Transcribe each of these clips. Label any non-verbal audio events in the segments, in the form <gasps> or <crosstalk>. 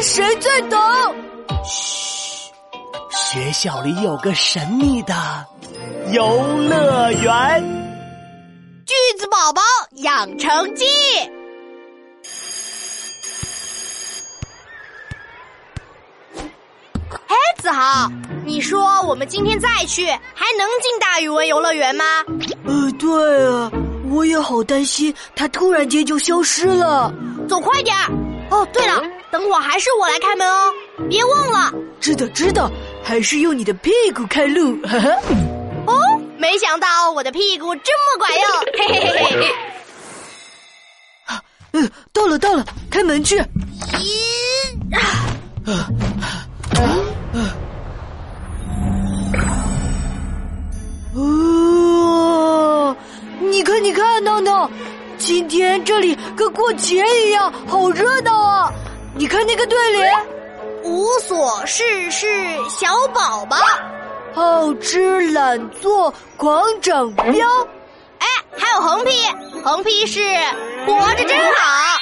看谁最懂。嘘，学校里有个神秘的游乐园。句子宝宝养成记。哎，子豪，你说我们今天再去，还能进大语文游乐园吗？呃，对啊，我也好担心它突然间就消失了。走快点儿！哦，对了，等会儿还是我来开门哦，别忘了。知道知道，还是用你的屁股开路。哈哈。哦，没想到我的屁股这么管用，嘿嘿嘿嘿嘿。嗯，到了到了，开门去。咦啊！哦，你看你看，闹闹，今天这里跟过节一样，好热闹啊！你看那个对联：无所事事小宝宝，好吃懒做狂长膘。哎，还有横批，横批是活着真好。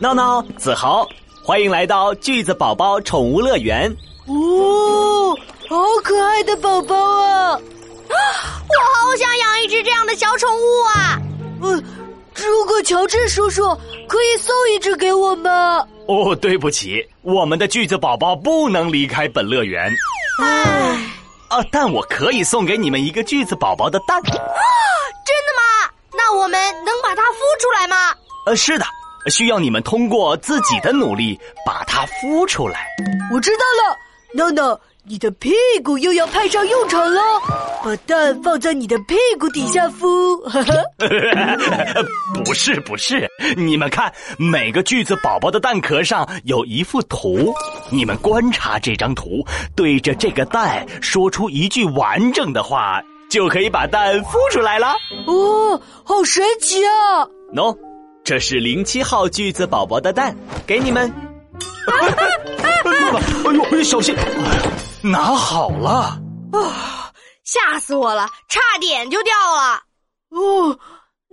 闹闹、子豪，欢迎来到句子宝宝宠物乐园。哦，好可爱的宝宝啊！<gasps> 我好想养一只这样的小宠物啊！嗯，如果乔治叔叔可以送一只给我吗？哦，对不起，我们的锯子宝宝不能离开本乐园。唉，啊，但我可以送给你们一个锯子宝宝的蛋。啊 <gasps> 真的吗？那我们能把它孵出来吗？呃，是的，需要你们通过自己的努力把它孵出来。我知道了，闹闹，你的屁股又要派上用场了，把蛋放在你的屁股底下孵。<laughs> 不是不是，你们看，每个句子宝宝的蛋壳上有一幅图，你们观察这张图，对着这个蛋说出一句完整的话，就可以把蛋孵出来了。哦，好神奇啊！喏、这是零七号句子宝宝的蛋，给你们。<laughs> 哎呦，小心！哎呀，拿好了。啊吓死我了，差点就掉了。哦，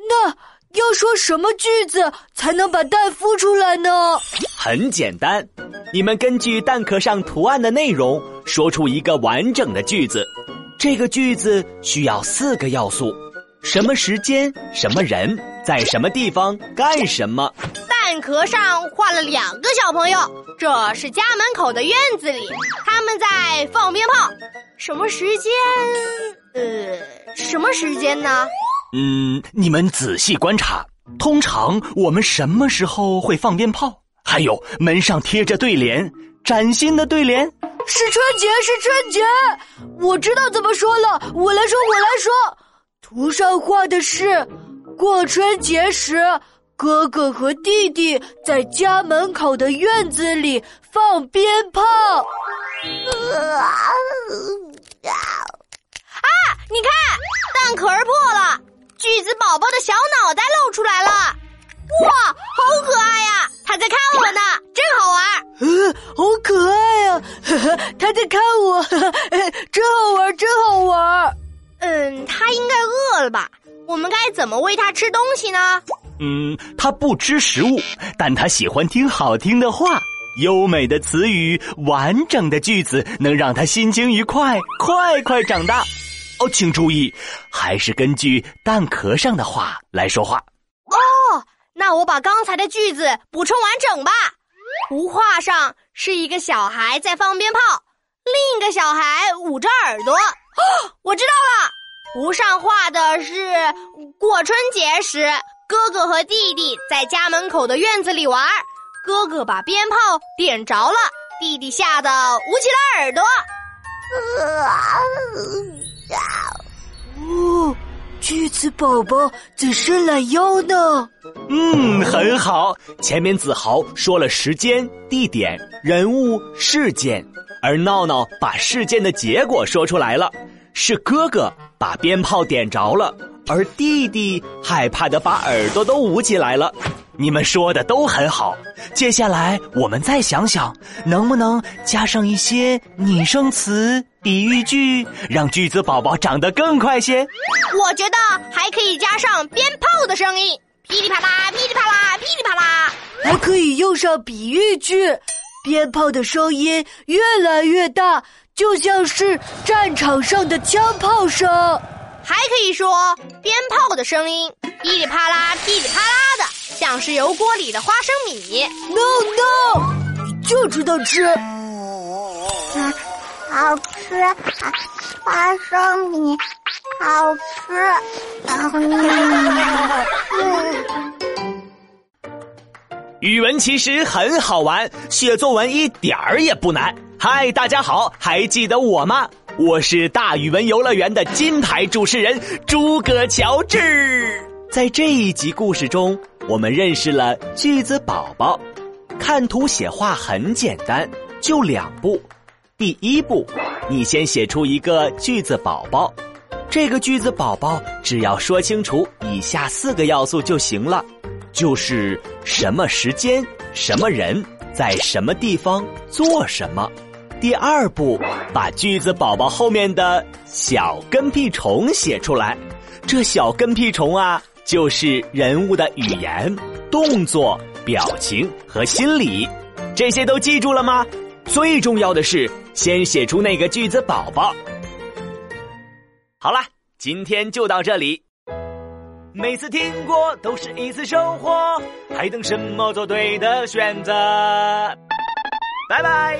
那要说什么句子才能把蛋孵出来呢？很简单，你们根据蛋壳上图案的内容，说出一个完整的句子。这个句子需要四个要素：什么时间、什么人、在什么地方、干什么。蛋壳上画了两个小朋友，这是家门口的院子里，他们在放鞭炮。什么时间？呃，什么时间呢？嗯，你们仔细观察，通常我们什么时候会放鞭炮？还有门上贴着对联，崭新的对联。是春节，是春节！我知道怎么说了，我来说，我来说。图上画的是过春节时，哥哥和弟弟在家门口的院子里放鞭炮。啊！你看，蛋壳儿破了，巨子宝宝的小脑袋露出来了。哇，好可爱呀！他在看我呢，真好玩。嗯，好可爱啊！呵呵，他在看我，呵 <laughs> 呵真好玩，真好玩。嗯，他应该饿了吧？我们该怎么喂他吃东西呢？嗯，他不吃食物，但他喜欢听好听的话、优美的词语、完整的句子，能让他心情愉快，快快长大。哦，请注意，还是根据蛋壳上的话来说话。哦，那我把刚才的句子补充完整吧。图画上是一个小孩在放鞭炮，另一个小孩捂着耳朵。哦，我知道了，图上画的是过春节时，哥哥和弟弟在家门口的院子里玩，哥哥把鞭炮点着了，弟弟吓得捂起了耳朵。哦，句子宝宝在伸懒腰呢。嗯，很好。前面子豪说了时间、地点、人物、事件，而闹闹把事件的结果说出来了，是哥哥把鞭炮点着了，而弟弟害怕的把耳朵都捂起来了。你们说的都很好，接下来我们再想想，能不能加上一些拟声词、比喻句，让句子宝宝长得更快些。我觉得还可以加上鞭炮的声音，噼里啪啦，噼里啪啦，噼里啪啦。还可以用上比喻句，鞭炮的声音越来越大，就像是战场上的枪炮声。还可以说鞭炮的声音噼里啪啦，噼里啪啦的，像是油锅里的花生米。No no，你就知道吃。嗯，好吃，啊花生米好吃。嗯语文其实很好玩，写作文一点儿也不难。嗨，大家好，还记得我吗？我是大语文游乐园的金牌主持人诸葛乔治。在这一集故事中，我们认识了句子宝宝。看图写话很简单，就两步。第一步，你先写出一个句子宝宝。这个句子宝宝只要说清楚以下四个要素就行了。就是什么时间、什么人在什么地方做什么。第二步，把句子宝宝后面的小跟屁虫写出来。这小跟屁虫啊，就是人物的语言、动作、表情和心理。这些都记住了吗？最重要的是，先写出那个句子宝宝。好了，今天就到这里。每次听过都是一次收获，还等什么做对的选择？拜拜。